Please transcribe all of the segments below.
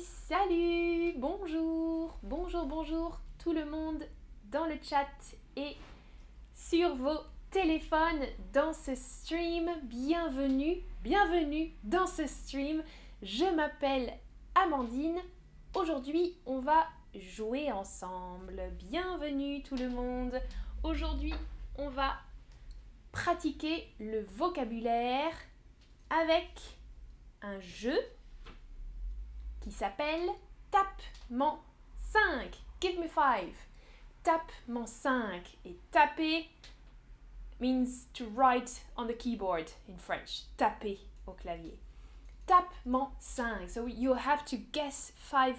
Salut, bonjour, bonjour, bonjour tout le monde dans le chat et sur vos téléphones dans ce stream. Bienvenue, bienvenue dans ce stream. Je m'appelle Amandine. Aujourd'hui, on va jouer ensemble. Bienvenue tout le monde. Aujourd'hui, on va pratiquer le vocabulaire avec un jeu qui s'appelle Tape-mon 5. Give me 5. Tape-mon 5. Et taper means to write on the keyboard in French. Taper au clavier. Tape-mon 5. So you have to guess 5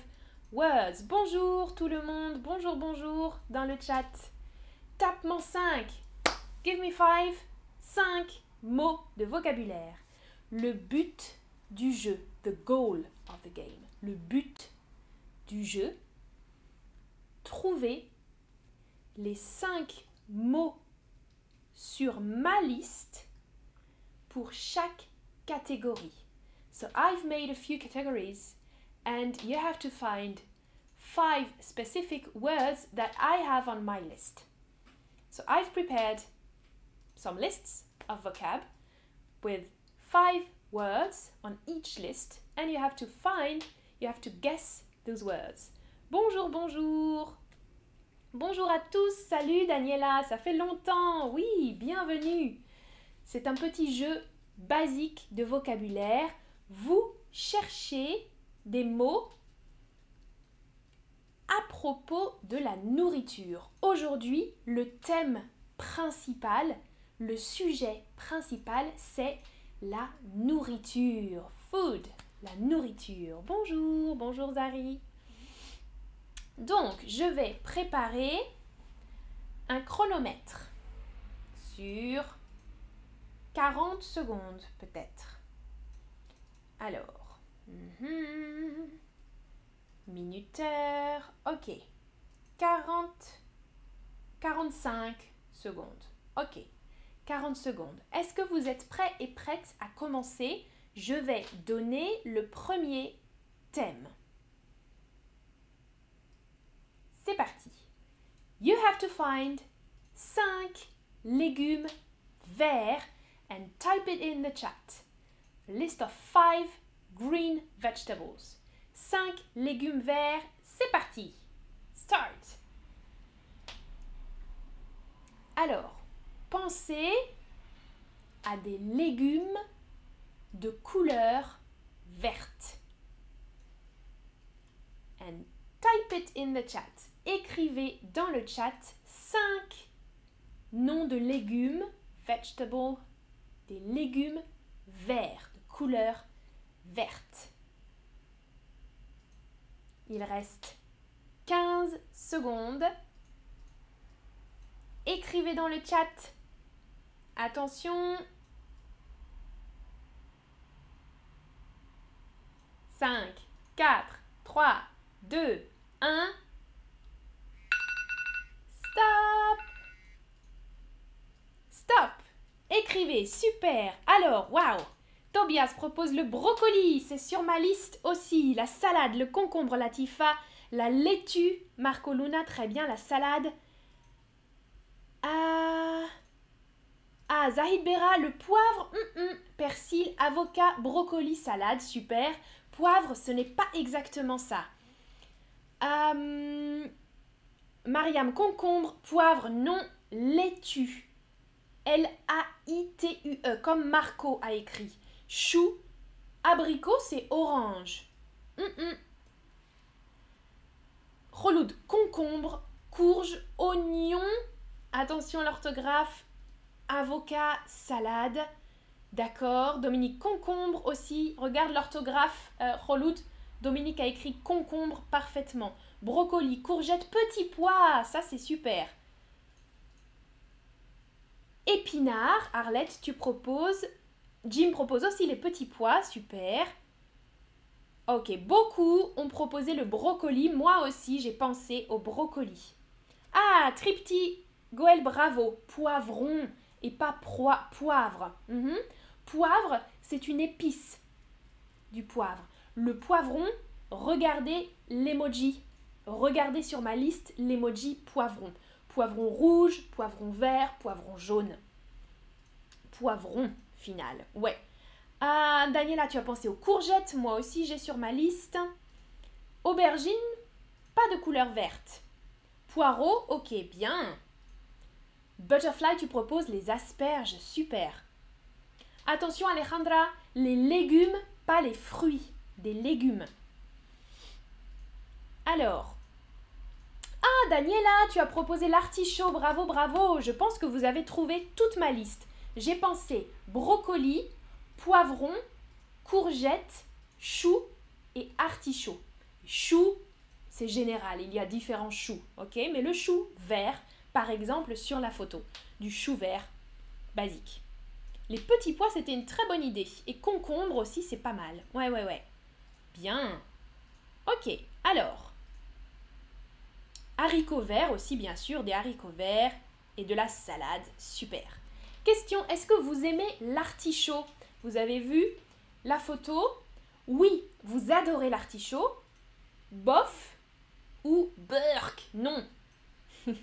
words. Bonjour tout le monde. Bonjour, bonjour dans le chat. Tape-mon 5. Give me 5. 5 mots de vocabulaire. Le but du jeu. The goal of the game le but du jeu, trouver les cinq mots sur ma liste pour chaque catégorie. So I've made a few categories and you have to find five specific words that I have on my list. So I've prepared some lists of vocab with five words on each list and you have to find You have to guess those words. Bonjour, bonjour. Bonjour à tous. Salut Daniela, ça fait longtemps. Oui, bienvenue. C'est un petit jeu basique de vocabulaire. Vous cherchez des mots à propos de la nourriture. Aujourd'hui, le thème principal, le sujet principal, c'est la nourriture. Food la nourriture. Bonjour, bonjour Zari. Donc, je vais préparer un chronomètre sur 40 secondes peut-être. Alors, mhm. minuteur, ok. 40, 45 secondes. Ok, 40 secondes. Est-ce que vous êtes prêts et prêtes à commencer je vais donner le premier thème. C'est parti. You have to find 5 légumes verts and type it in the chat. List of 5 green vegetables. 5 légumes verts, c'est parti. Start. Alors, pensez à des légumes de couleur verte. And type it in the chat. Écrivez dans le chat 5 noms de légumes, vegetables, des légumes verts, de couleur verte. Il reste 15 secondes. Écrivez dans le chat. Attention, 5, 4, 3, 2, 1. Stop Stop Écrivez, super Alors, waouh Tobias propose le brocoli, c'est sur ma liste aussi. La salade, le concombre, la tifa, la laitue, Marco Luna, très bien, la salade. Ah... Ah, Zahid Bera, le poivre, hum, hum. persil, avocat, brocoli, salade, super. Poivre, ce n'est pas exactement ça. Euh, Mariam, concombre, poivre, non, laitue. L-A-I-T-U-E, comme Marco a écrit. Chou, abricot, c'est orange. Mm concombre, courge, oignon. Attention l'orthographe. Avocat, salade. D'accord. Dominique concombre aussi. Regarde l'orthographe. Euh, Dominique a écrit concombre parfaitement. Brocoli, courgette, petit pois. Ça, c'est super. Épinard. Arlette, tu proposes. Jim propose aussi les petits pois. Super. Ok, beaucoup ont proposé le brocoli. Moi aussi, j'ai pensé au brocoli. Ah, Tripti, Goël, bravo. Poivron et pas poivre. Mhm. Poivre, c'est une épice du poivre. Le poivron, regardez l'emoji. Regardez sur ma liste l'emoji poivron. Poivron rouge, poivron vert, poivron jaune. Poivron final, ouais. Ah, Daniela, tu as pensé aux courgettes, moi aussi j'ai sur ma liste. Aubergine, pas de couleur verte. Poireau, ok, bien. Butterfly, tu proposes les asperges, super. Attention Alejandra, les légumes, pas les fruits, des légumes. Alors, ah Daniela, tu as proposé l'artichaut, bravo, bravo. Je pense que vous avez trouvé toute ma liste. J'ai pensé brocoli, poivron, courgette, chou et artichaut. Chou, c'est général, il y a différents choux, ok? Mais le chou vert, par exemple, sur la photo, du chou vert basique. Les petits pois, c'était une très bonne idée. Et concombre aussi, c'est pas mal. Ouais, ouais, ouais. Bien. Ok, alors. Haricots verts aussi, bien sûr, des haricots verts et de la salade. Super. Question, est-ce que vous aimez l'artichaut? Vous avez vu la photo? Oui, vous adorez l'artichaut. Bof ou burk Non.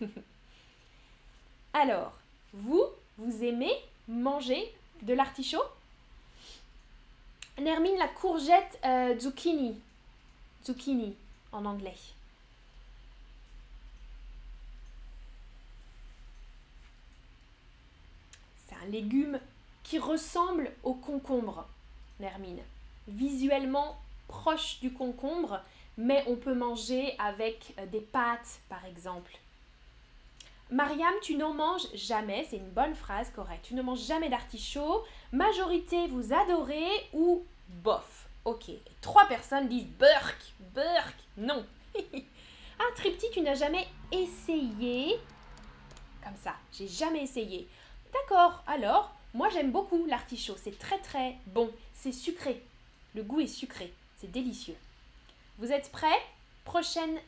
Alors, vous, vous aimez manger de l'artichaut Nermine, la courgette euh, zucchini. Zucchini en anglais. C'est un légume qui ressemble au concombre, Nermine. Visuellement proche du concombre, mais on peut manger avec euh, des pâtes, par exemple. Mariam, tu n'en manges jamais, c'est une bonne phrase correcte. Tu ne manges jamais d'artichaut. Majorité, vous adorez ou bof. Ok. Trois personnes disent burk, burk. Non. ah, Tripti, tu n'as jamais essayé Comme ça, j'ai jamais essayé. D'accord, alors, moi j'aime beaucoup l'artichaut. C'est très très bon. C'est sucré. Le goût est sucré. C'est délicieux. Vous êtes prêts? Prochaine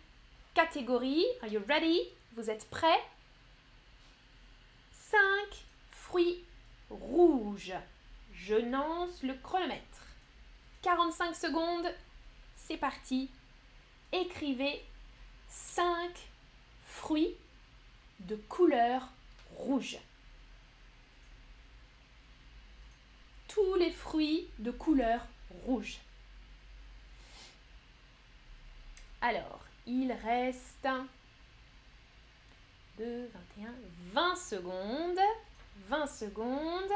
catégorie. Are you ready? Vous êtes prêts 5 fruits Je lance le chronomètre. 45 secondes. C'est parti. Écrivez 5 fruits de couleur rouge. Tous les fruits de couleur rouge. Alors, il reste 2, 21, 20 secondes. 20 secondes.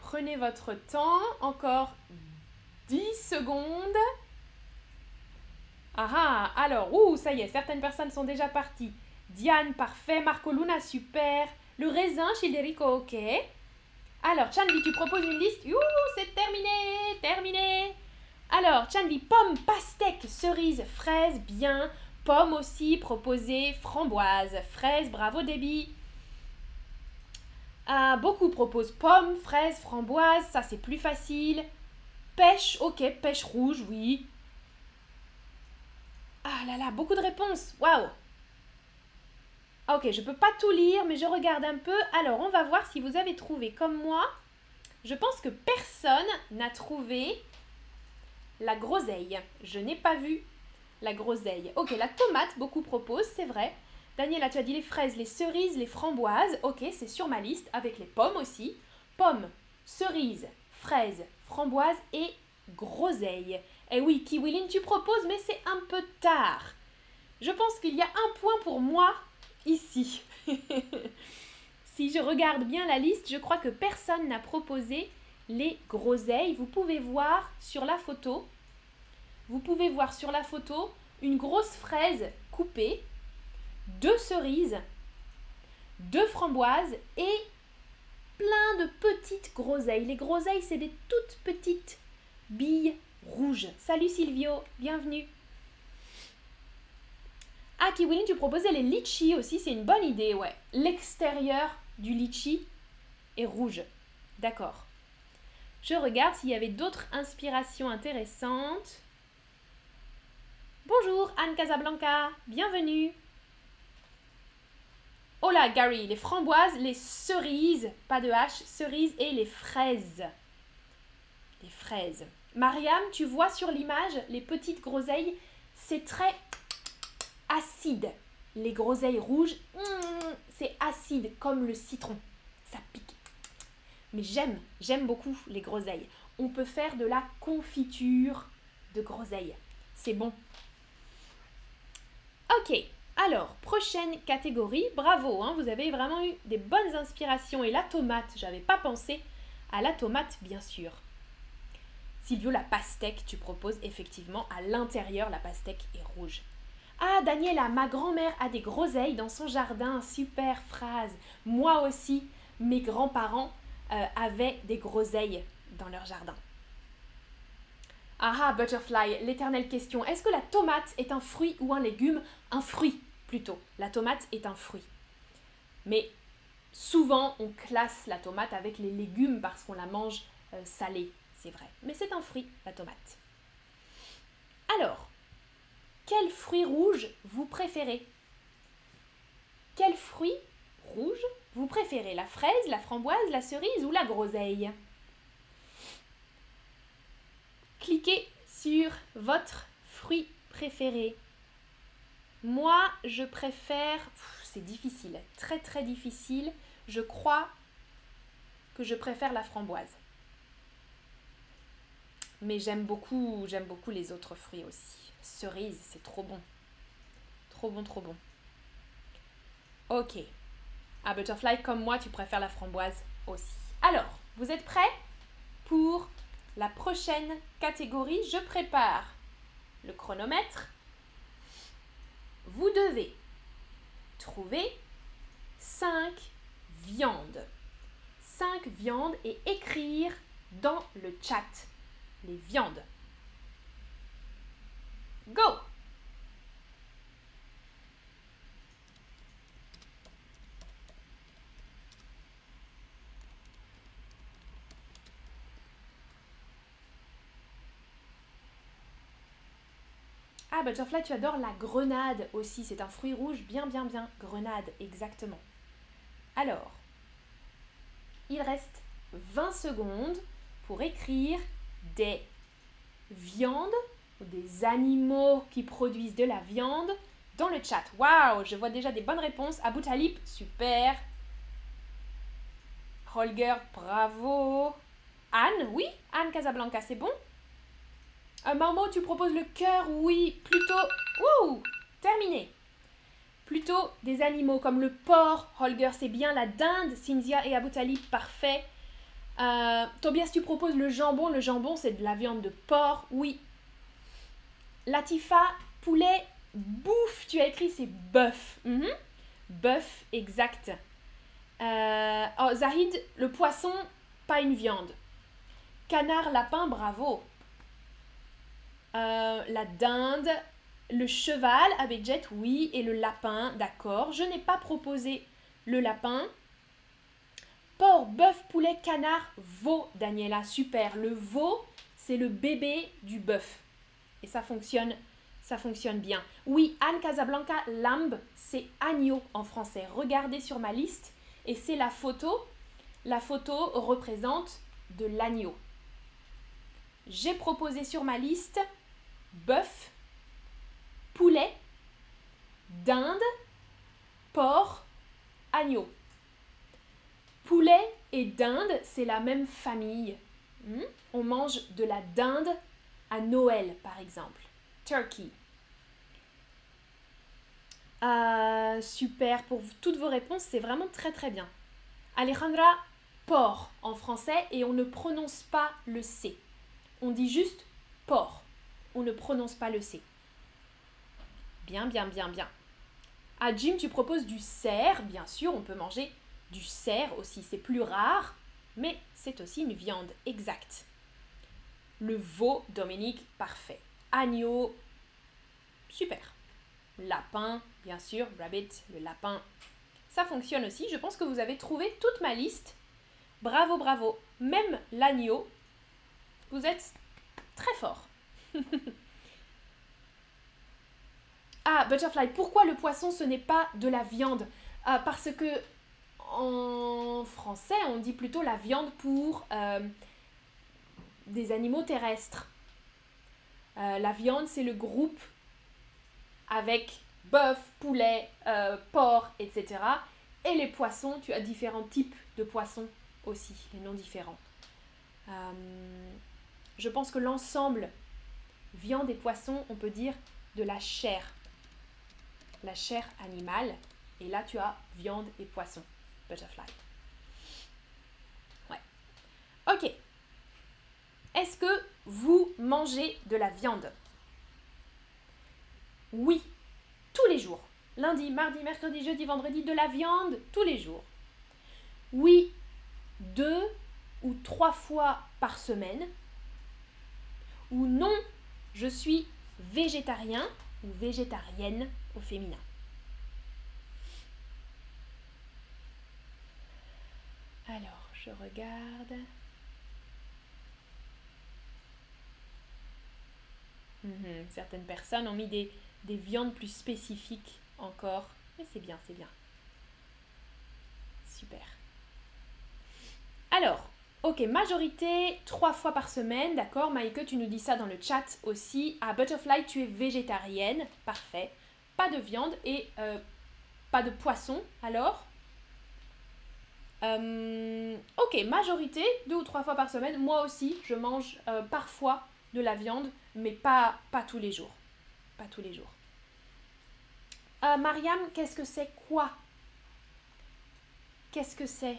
Prenez votre temps. Encore 10 secondes. Ah ah, alors, ouh, ça y est, certaines personnes sont déjà parties. Diane, parfait. Marco Luna, super. Le raisin, Childerico, ok. Alors, Chanvi, tu proposes une liste. Ouh, c'est terminé, terminé. Alors, Chanvi, pomme, pastèque, cerise, fraise, bien. Pomme aussi, proposée, framboise, fraise, bravo Debbie. Ah, beaucoup proposent pomme, fraise, framboise, ça c'est plus facile. Pêche, ok, pêche rouge, oui. Ah là là, beaucoup de réponses, waouh. Ok, je peux pas tout lire, mais je regarde un peu. Alors, on va voir si vous avez trouvé comme moi. Je pense que personne n'a trouvé la groseille. Je n'ai pas vu la groseille. Ok, la tomate, beaucoup proposent, c'est vrai. Daniela, tu as dit les fraises, les cerises, les framboises. Ok, c'est sur ma liste, avec les pommes aussi. Pommes, cerises, fraises, framboises et groseille. Eh oui, Kiwilin, tu proposes, mais c'est un peu tard. Je pense qu'il y a un point pour moi ici. si je regarde bien la liste, je crois que personne n'a proposé les groseilles. Vous pouvez voir sur la photo, vous pouvez voir sur la photo une grosse fraise coupée, deux cerises, deux framboises et plein de petites groseilles. Les groseilles, c'est des toutes petites billes rouges. Salut Silvio, bienvenue. Ah, Kiwilin, tu proposais les litchis aussi, c'est une bonne idée, ouais. L'extérieur du litchi est rouge. D'accord. Je regarde s'il y avait d'autres inspirations intéressantes. Bonjour Anne Casablanca, bienvenue. Oh là Gary, les framboises, les cerises, pas de H, cerises et les fraises. les fraises. Mariam, tu vois sur l'image les petites groseilles, c'est très acide. Les groseilles rouges, mm, c'est acide comme le citron. Ça pique. Mais j'aime, j'aime beaucoup les groseilles. On peut faire de la confiture de groseilles. C'est bon. Ok, alors, prochaine catégorie. Bravo, hein, vous avez vraiment eu des bonnes inspirations. Et la tomate, j'avais pas pensé à la tomate, bien sûr. Silvio, la pastèque, tu proposes effectivement à l'intérieur, la pastèque est rouge. Ah, Daniela, ma grand-mère a des groseilles dans son jardin. Super phrase. Moi aussi, mes grands-parents euh, avaient des groseilles dans leur jardin. Ah ah, Butterfly, l'éternelle question. Est-ce que la tomate est un fruit ou un légume? Un fruit, plutôt. La tomate est un fruit. Mais souvent, on classe la tomate avec les légumes parce qu'on la mange euh, salée, c'est vrai. Mais c'est un fruit, la tomate. Alors, quel fruit rouge vous préférez? Quel fruit rouge vous préférez? La fraise, la framboise, la cerise ou la groseille? Cliquez sur votre fruit préféré. Moi, je préfère... C'est difficile, très très difficile. Je crois que je préfère la framboise. Mais j'aime beaucoup, j'aime beaucoup les autres fruits aussi. Cerise, c'est trop bon. Trop bon, trop bon. Ok. À Butterfly, comme moi, tu préfères la framboise aussi. Alors, vous êtes prêts pour la prochaine catégorie? Je prépare le chronomètre. Vous devez trouver 5 viandes. 5 viandes et écrire dans le chat les viandes. Go Ah, Butterfly, tu adores la grenade aussi. C'est un fruit rouge bien, bien, bien. Grenade, exactement. Alors, il reste 20 secondes pour écrire des viandes des animaux qui produisent de la viande dans le chat. Waouh, je vois déjà des bonnes réponses. Abu Talib, super. Holger, bravo. Anne, oui, Anne Casablanca, c'est bon? Un Marmot, tu proposes le cœur, oui, plutôt. Ouh, terminé. Plutôt des animaux comme le porc, Holger, c'est bien. La dinde, Cynthia et Abu Talib, parfait. Euh, Tobias, tu proposes le jambon. Le jambon, c'est de la viande de porc, oui. Latifa, poulet, bouffe, tu as écrit c'est bœuf. Mhm. Bœuf, exact. Euh, oh, Zahid, le poisson, pas une viande. Canard, lapin, bravo. Euh, la dinde, le cheval avec jet, oui, et le lapin, d'accord. Je n'ai pas proposé le lapin. Porc, bœuf, poulet, canard, veau, Daniela, super. Le veau, c'est le bébé du bœuf. Et ça fonctionne, ça fonctionne bien. Oui, Anne Casablanca, lambe, c'est agneau en français. Regardez sur ma liste et c'est la photo. La photo représente de l'agneau. J'ai proposé sur ma liste bœuf, poulet, dinde, porc, agneau. Poulet et dinde, c'est la même famille. Hmm? On mange de la dinde à Noël, par exemple. Turkey. Euh, super, pour toutes vos réponses, c'est vraiment très très bien. Alejandra, porc en français et on ne prononce pas le C. On dit juste porc. On ne prononce pas le C. Bien, bien, bien, bien. À Jim, tu proposes du cerf. Bien sûr, on peut manger du cerf aussi. C'est plus rare, mais c'est aussi une viande exacte. Le veau, Dominique, parfait. Agneau, super. Lapin, bien sûr, rabbit, le lapin. Ça fonctionne aussi. Je pense que vous avez trouvé toute ma liste. Bravo, bravo. Même l'agneau. Vous êtes très fort. Ah, Butterfly, pourquoi le poisson ce n'est pas de la viande? Ah, Parce que en français, on dit plutôt la viande pour... Euh, des animaux terrestres. Euh, la viande, c'est le groupe avec bœuf, poulet, euh, porc, etc. Et les poissons, tu as différents types de poissons aussi, les noms différents. Je pense que l'ensemble, viande et poisson, on peut dire de la chair. La chair animale. Et là, tu as viande et poisson. Butterfly. Ouais. Ok. Est-ce que vous mangez de la viande? Oui, tous les jours. Lundi, mardi, mercredi, jeudi, vendredi, de la viande tous les jours. Oui, deux ou trois fois par semaine. Ou non, je suis végétarien ou végétarienne au féminin. Alors, je regarde. Mhm, certaines personnes ont mis des, des viandes plus spécifiques encore. Mais c'est bien, c'est bien. Super. Alors, ok, majorité trois fois par semaine, d'accord Maïke, tu nous dis ça dans le chat aussi. À Butterfly, tu es végétarienne, parfait. Pas de viande et euh, pas de poisson, alors? Euh, Ok, majorité, deux ou trois fois par semaine. Moi aussi, je mange euh, parfois de la viande, mais pas, pas tous les jours. Pas tous les jours. Mariam, qu'est-ce que c'est quoi? Qu'est-ce que c'est?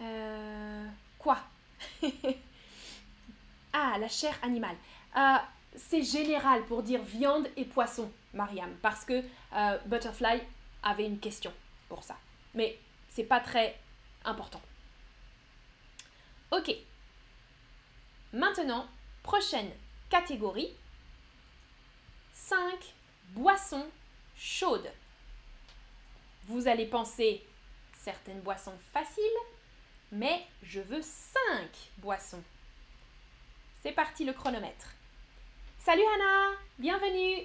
Euh, Quoi? Ah, la chair animale. Euh, c'est général pour dire viande et poisson, Mariam, parce que Butterfly avait une question pour ça. Mais c'est pas très important. Ok. Maintenant, prochaine catégorie. 5 boissons chaudes. Vous allez penser certaines boissons faciles, mais je veux 5 boissons. C'est parti le chronomètre. Salut Hannah, bienvenue.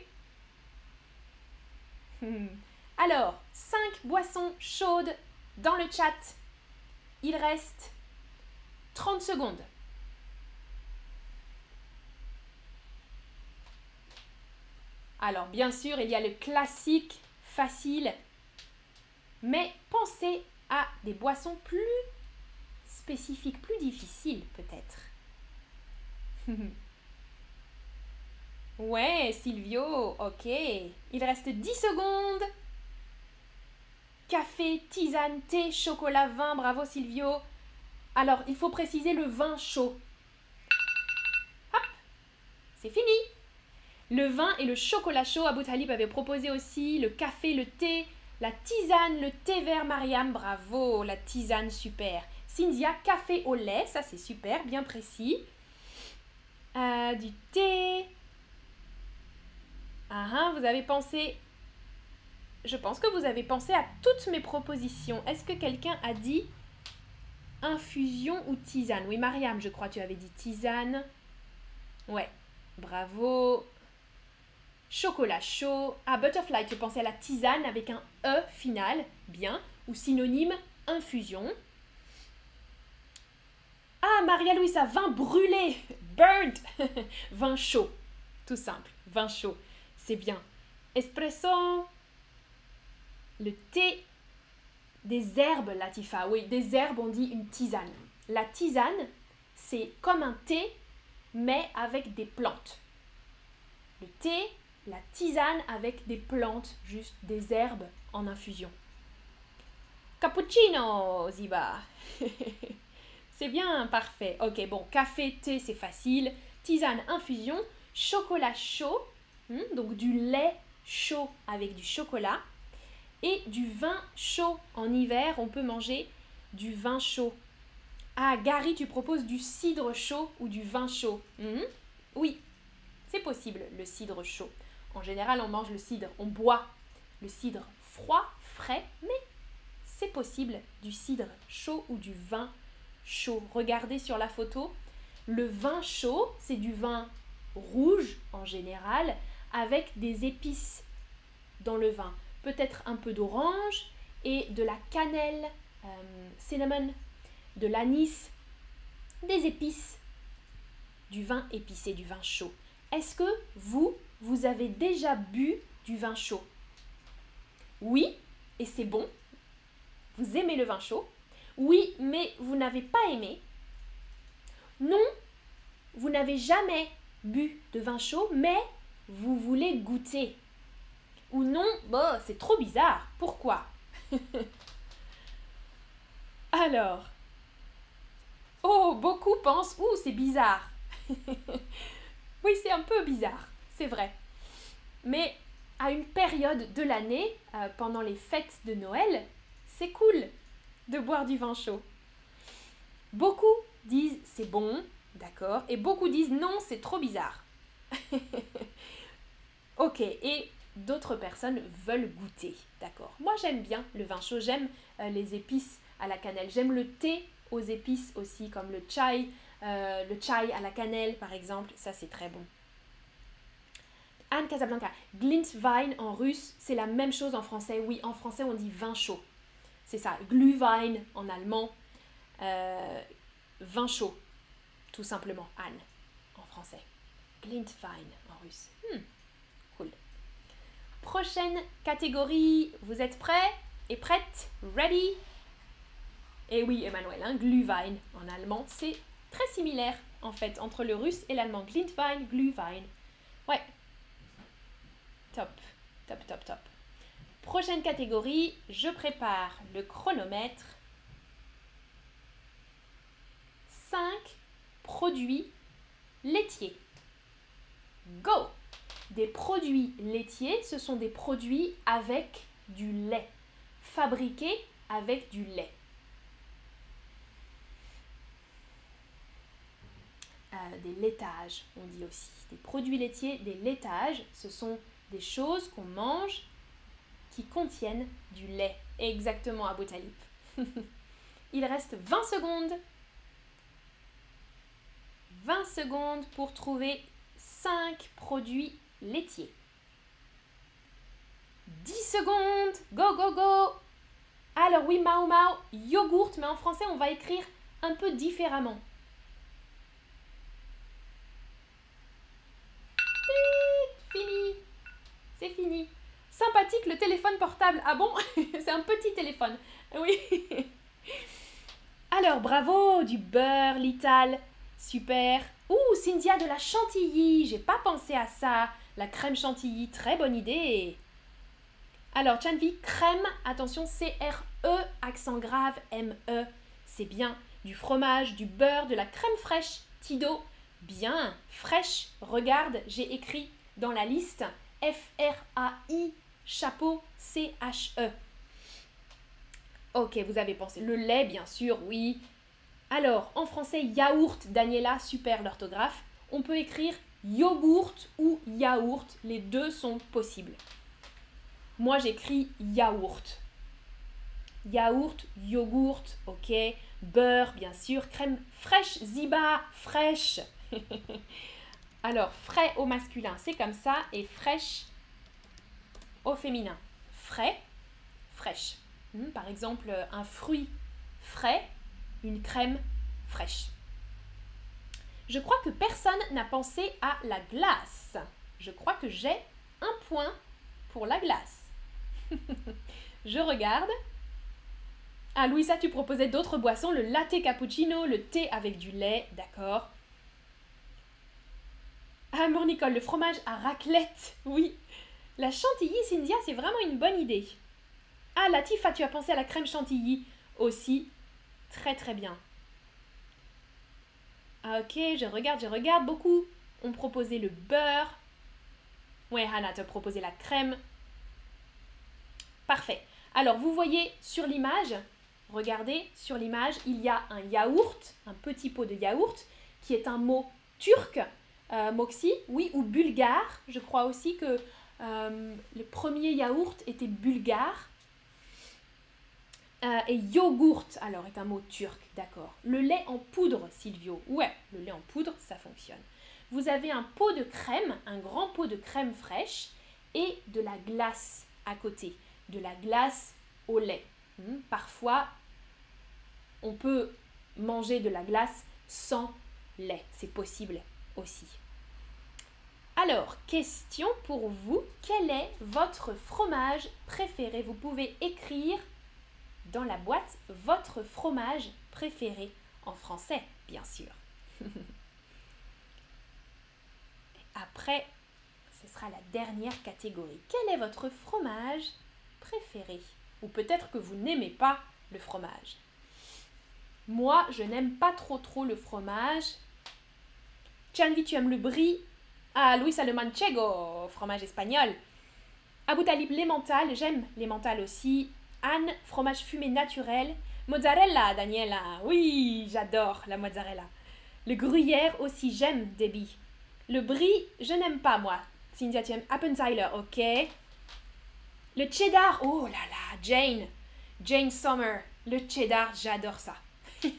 Alors, 5 boissons chaudes dans le chat. Il reste 30 secondes. Alors bien sûr, il y a le classique facile, mais pensez à des boissons plus spécifiques, plus difficiles peut-être. ouais, Silvio, ok. Il reste 10 secondes. Café, tisane, thé, chocolat, vin, bravo Silvio. Alors, il faut préciser le vin chaud. Hop, c'est fini. Le vin et le chocolat chaud, Abu Talib avait proposé aussi le café, le thé, la tisane, le thé vert Mariam, bravo, la tisane, super. Cynthia, café au lait, ça c'est super, bien précis. Euh, du thé. Ah, ah, vous avez pensé. Je pense que vous avez pensé à toutes mes propositions. Est-ce que quelqu'un a dit infusion ou tisane? Oui, Mariam, je crois tu avais dit tisane. Ouais, bravo chocolat chaud. Ah, butterfly, tu pensais à la tisane avec un E final, bien, ou synonyme infusion. Ah, Maria-Louisa, vin brûlé, bird, vin chaud, tout simple, vin chaud, c'est bien. Espresso, le thé, des herbes, Latifa, oui, des herbes, on dit une tisane. La tisane, c'est comme un thé, mais avec des plantes. Le thé, la tisane avec des plantes, juste des herbes en infusion. Cappuccino, Ziba. c'est bien, parfait. Ok, bon, café, thé, c'est facile. Tisane, infusion. Chocolat chaud, hmm, donc du lait chaud avec du chocolat. Et du vin chaud. En hiver, on peut manger du vin chaud. Ah, Gary, tu proposes du cidre chaud ou du vin chaud? Hmm? Oui, c'est possible, le cidre chaud. En général, on mange le cidre, on boit le cidre froid, frais, mais c'est possible du cidre chaud ou du vin chaud. Regardez sur la photo, le vin chaud, c'est du vin rouge en général, avec des épices dans le vin. Peut-être un peu d'orange et de la cannelle, euh, cinnamon, de l'anis des épices, du vin épicé, du vin chaud. Est-ce que vous, vous avez déjà bu du vin chaud? Oui, et c'est bon. Vous aimez le vin chaud Oui, mais vous n'avez pas aimé. Non, vous n'avez jamais bu de vin chaud, mais vous voulez goûter. Ou non, bon, c'est trop bizarre. Pourquoi? Alors, oh, beaucoup pensent, ouh, c'est bizarre. oui, c'est un peu bizarre, c'est vrai. Mais à une période de l'année, euh, pendant les fêtes de Noël, c'est cool de boire du vin chaud. Beaucoup disent c'est bon, d'accord, et beaucoup disent non, c'est trop bizarre. ok, et d'autres personnes veulent goûter, d'accord. Moi j'aime bien le vin chaud, j'aime euh, les épices à la cannelle, j'aime le thé aux épices aussi, comme le chai, euh, le chai à la cannelle par exemple, ça c'est très bon. Anne Casablanca, Glintwein en russe, c'est la même chose en français. Oui, en français on dit vin chaud. C'est ça, Glühwein en allemand, euh, vin chaud, tout simplement, Anne en français. Glintwein en russe. Hmm, cool. Prochaine catégorie, vous êtes prêts et prêtes? Ready? Et oui, Emmanuel, hein, Glühwein en allemand, c'est très similaire en fait entre le russe et l'allemand. Glintwein, Glühwein. Ouais. Top, top, top, top. Prochaine catégorie, je prépare le chronomètre. 5 produits laitiers. Go Des produits laitiers, ce sont des produits avec du lait, fabriqués avec du lait. Euh, des laitages, on dit aussi. Des produits laitiers, des laitages, ce sont des choses qu'on mange qui contiennent du lait. Exactement, à Talib. Il reste 20 secondes. 20 secondes pour trouver 5 produits laitiers. 10 secondes. Go, go, go. Alors oui, Mao Mao, yogourt, mais en français, on va écrire un peu différemment. Fini. C'est fini. Sympathique le téléphone portable. Ah bon? C'est un petit téléphone. Oui. Alors, bravo, du beurre, l'ital. Super. Ouh, Cynthia de la chantilly. J'ai pas pensé à ça. La crème chantilly, très bonne idée. Alors, Chanvi, crème, attention, C-R-E, accent grave, M-E. C'est bien. Du fromage, du beurre, de la crème fraîche. Tido, bien. Fraîche, regarde, j'ai écrit dans la liste F-R-A-I chapeau C-H-E. Ok, vous avez pensé. Le lait, bien sûr, oui. Alors, en français, yaourt, Daniela, super l'orthographe. On peut écrire yogourt ou yaourt. Les deux sont possibles. Moi, j'écris yaourt. Yaourt, yogourt, ok. Beurre, bien sûr. Crème fraîche, ziba, fraîche. Alors, frais au masculin, c'est comme ça. Et fraîche au féminin. Frais, fraîche. Hmm, par exemple, un fruit frais, une crème fraîche. Je crois que personne n'a pensé à la glace. Je crois que j'ai un point pour la glace. Je regarde. Ah, Louisa, tu proposais d'autres boissons, le latte cappuccino, le thé avec du lait, d'accord. Ah, Nicole, le fromage à raclette, oui. La chantilly, Cynthia, c'est vraiment une bonne idée. Ah, Latifa, tu as pensé à la crème chantilly aussi. Très très bien. Ah, ok, je regarde, je regarde. Beaucoup ont proposé le beurre. Ouais, Hannah te proposé la crème. Parfait. Alors, vous voyez sur l'image, regardez, sur l'image, il y a un yaourt, un petit pot de yaourt, qui est un mot turc, euh, moxie, oui, ou bulgare. Je crois aussi que euh, le premier yaourt était bulgare. Euh, et yogourt, alors, est un mot turc, d'accord. Le lait en poudre, Silvio. Ouais, le lait en poudre, ça fonctionne. Vous avez un pot de crème, un grand pot de crème fraîche et de la glace à côté. De la glace au lait. Hmm, parfois, on peut manger de la glace sans lait. C'est possible aussi. Alors, question pour vous. Quel est votre fromage préféré? Vous pouvez écrire dans la boîte votre fromage préféré en français, bien sûr. Après, ce sera la dernière catégorie. Quel est votre fromage préféré? Ou peut-être que vous n'aimez pas le fromage. Moi, je n'aime pas trop trop le fromage. Chanvi, tu aimes le brie? Ah, Luisa le manchego, fromage espagnol. Abu Talib, les j'aime les mentales aussi. Anne, fromage fumé naturel. Mozzarella, Daniela, oui, j'adore la mozzarella. Le gruyère aussi, j'aime, Debbie. Le brie, je n'aime pas, moi. Cynthia, tu aimes Appenzeiler, ok. Le cheddar, oh là là, Jane. Jane Sommer, le cheddar, j'adore ça.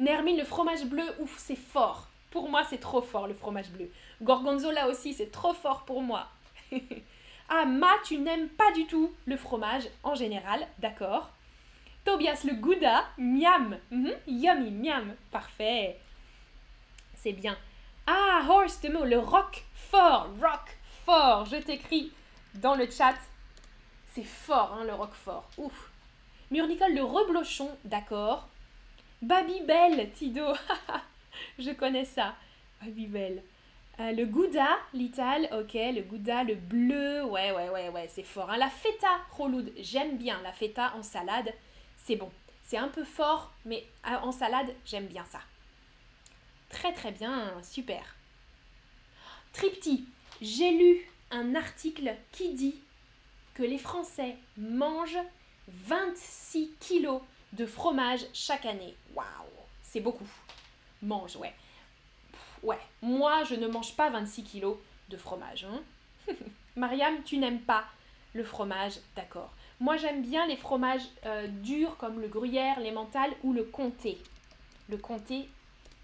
Nermine, le fromage bleu, ouf, c'est fort. Pour moi, c'est trop fort le fromage bleu. Gorgonzola aussi, c'est trop fort pour moi. ah, Ma, tu n'aimes pas du tout le fromage en général, d'accord. Tobias, le gouda, miam. Mhm, yummy, miam. Parfait. C'est bien. Ah, Horst, mot, le rock fort, rock fort. Je t'écris dans le chat. C'est fort, hein, le rock fort. Ouf. Murnicole, le reblochon, d'accord. Babybel, Tido. Je connais ça. Babybel. Euh, le gouda, l'ital, ok. Le gouda, le bleu, ouais, ouais, ouais, ouais, c'est fort. Hein. La feta, Roloud, j'aime bien la feta en salade. C'est bon. C'est un peu fort, mais euh, en salade, j'aime bien ça. Très, très bien, super. Tripti, j'ai lu un article qui dit que les Français mangent 26 kilos de fromage chaque année. Waouh, c'est beaucoup. Mange, ouais. Ouais, moi je ne mange pas 26 kilos de fromage. Hein. Mariam, tu n'aimes pas le fromage, d'accord. Moi j'aime bien les fromages euh, durs comme le gruyère, les mentales ou le comté. Le comté,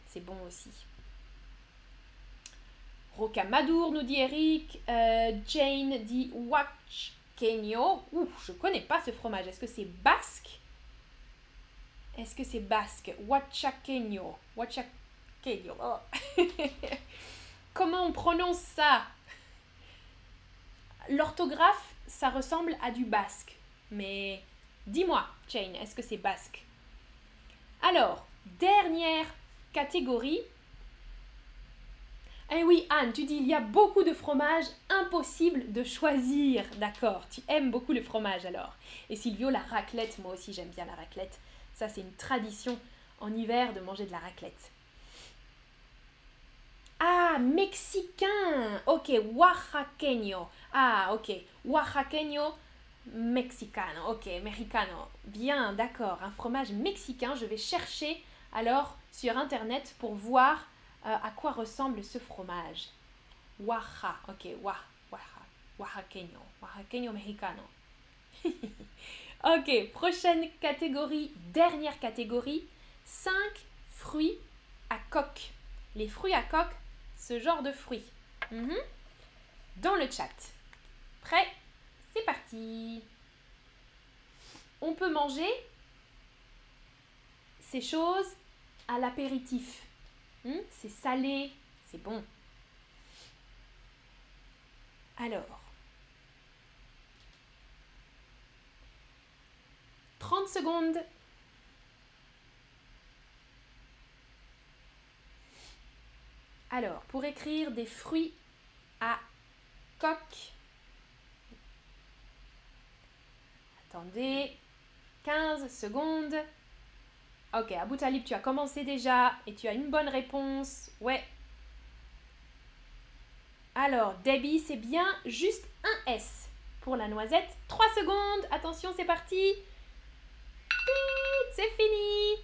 c'est bon aussi. Rocamadour, nous dit Eric. Euh, Jane dit Kenyo. Ouh, je connais pas ce fromage. Est-ce que c'est basque? Est-ce que c'est basque? Huachaqueño. Comment on prononce ça? L'orthographe, ça ressemble à du basque. Mais dis-moi, Jane, est-ce que c'est basque? Alors, dernière catégorie, eh oui, Anne, tu dis il y a beaucoup de fromages, impossible de choisir. D'accord, tu aimes beaucoup le fromage alors. Et Silvio, la raclette, moi aussi j'aime bien la raclette. Ça, c'est une tradition en hiver de manger de la raclette. Ah, mexicain. Ok, oaxaqueño. Ah, ok. Oaxaqueño, mexicano. Ok, mexicano. Bien, d'accord. Un fromage mexicain. Je vais chercher alors sur internet pour voir euh, à quoi ressemble ce fromage Oaxaca, ok, Oaxaqueño, Oaxaqueño mexicano. ok, prochaine catégorie, dernière catégorie, 5 fruits à coque. Les fruits à coque, ce genre de fruits. Mhm. Dans le chat. Prêt? C'est parti. On peut manger ces choses à l'apéritif. Hmm, c'est salé, c'est bon. Alors, 30 secondes. Alors, pour écrire des fruits à coque, attendez, 15 secondes. Ok, Abou Talib, tu as commencé déjà et tu as une bonne réponse. Ouais. Alors, Debbie, c'est bien juste un S pour la noisette. 3 secondes. Attention, c'est parti. C'est fini.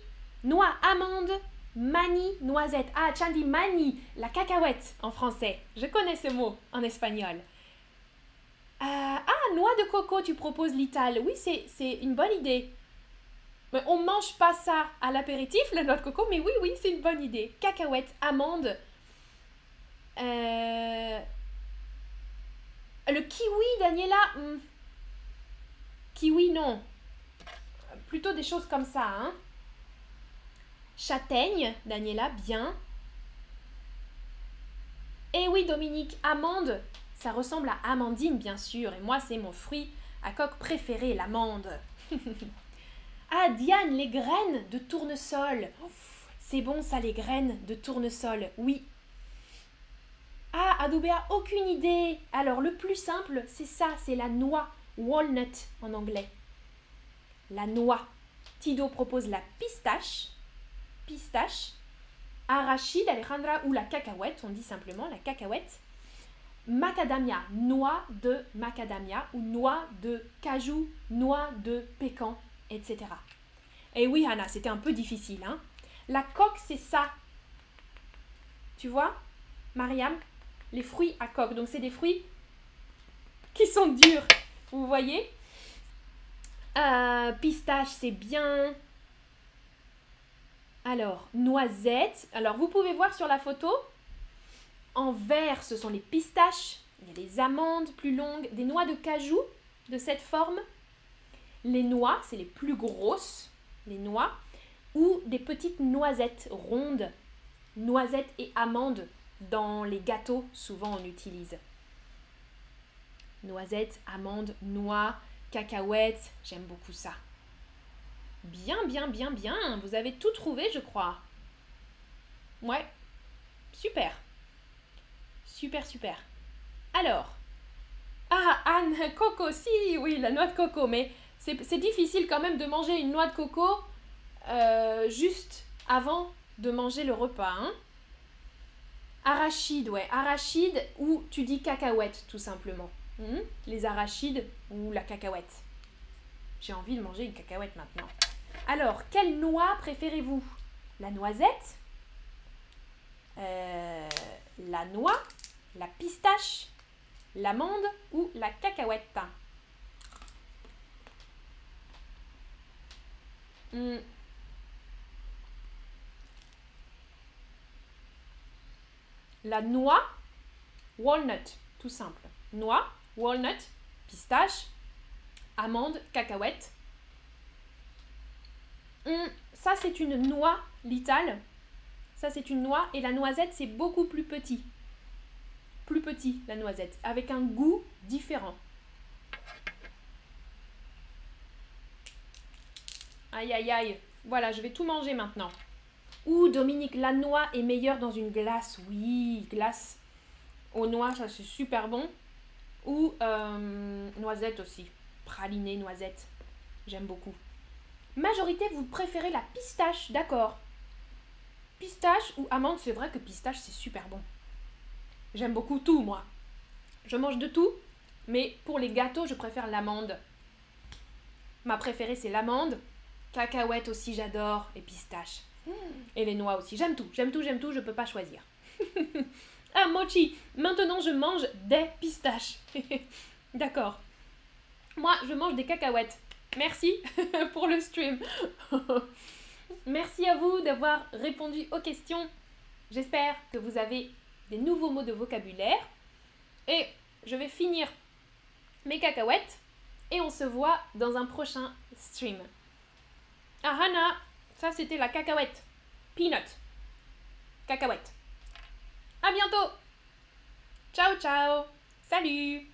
Noix, amande, mani, noisette. Ah, Chandi, mani, la cacahuète en français. Je connais ce mot en espagnol. Euh, ah, noix de coco, tu proposes l'ital. Oui, c'est une bonne idée. Mais on mange pas ça à l'apéritif, la noix de coco, mais oui, oui, c'est une bonne idée. Cacahuètes, amandes. Euh, le kiwi, Daniela. Hmm. Kiwi, non. Plutôt des choses comme ça, hein. Châtaigne, Daniela, bien. Et oui, Dominique, amande, ça ressemble à amandine, bien sûr, et moi, c'est mon fruit à coque préféré, l'amande. ah, Diane, les graines de tournesol. C'est bon, ça, les graines de tournesol, oui. Ah, Adoubéa, aucune idée. Alors, le plus simple, c'est ça, c'est la noix, walnut en anglais. La noix. Tido propose la pistache, pistache, arachide, Alejandra, ou la cacahuète, on dit simplement la cacahuète. Macadamia, noix de macadamia ou noix de cajou, noix de pécan, etc. Et oui, Hannah, c'était un peu difficile. Hein la coque, c'est ça. Tu vois, Mariam? Les fruits à coque. Donc, c'est des fruits qui sont durs. Vous voyez? Euh, Pistache, c'est bien. Alors, noisette. Alors, vous pouvez voir sur la photo, en vert, ce sont les pistaches. Il y a des amandes plus longues, des noix de cajou de cette forme. Les noix, c'est les plus grosses, les noix. Ou des petites noisettes rondes. Noisettes et amandes dans les gâteaux, souvent on utilise. Noisettes, amandes, noix, cacahuètes, j'aime beaucoup ça. Bien, bien, bien, bien. Vous avez tout trouvé, je crois. Ouais. Super. Super, super. Alors. Ah, Anne, coco, si, oui, la noix de coco. Mais c'est difficile quand même de manger une noix de coco euh, juste avant de manger le repas. Hein. Arachide, ouais. Arachide ou tu dis cacahuète, tout simplement. Hmm? Les arachides ou la cacahuète. J'ai envie de manger une cacahuète maintenant. Alors, quelle noix préférez-vous? La noisette? Euh, La noix La pistache L'amande ou la cacahuète? Hmm. La noix, walnut, tout simple. Noix, walnut, pistache, amande, cacahuète. Ça, c'est une noix litale. Ça, c'est une noix. Et la noisette, c'est beaucoup plus petit. Plus petit, la noisette. Avec un goût différent. Aïe, aïe, aïe. Voilà, je vais tout manger maintenant. Ouh, Dominique, la noix est meilleure dans une glace. Oui, glace aux noix, ça c'est super bon. Ou euh, noisette aussi. Praliné, noisette. J'aime beaucoup. Majorité, vous préférez la pistache, d'accord. Pistache ou amande, c'est vrai que pistache, c'est super bon. J'aime beaucoup tout, moi. Je mange de tout, mais pour les gâteaux, je préfère l'amande. Ma préférée, c'est l'amande. Cacahuète aussi, j'adore. Et pistache. Et les noix aussi. J'aime tout, j'aime tout, j'aime tout, je peux pas choisir. ah, mochi, maintenant je mange des pistaches. d'accord. Moi, je mange des cacahuètes. Merci pour le stream. Merci à vous d'avoir répondu aux questions. J'espère que vous avez des nouveaux mots de vocabulaire. Et je vais finir mes cacahuètes et on se voit dans un prochain stream. Ah Hannah, ça c'était la cacahuète. Peanut. Cacahuète. À bientôt. Ciao ciao. Salut.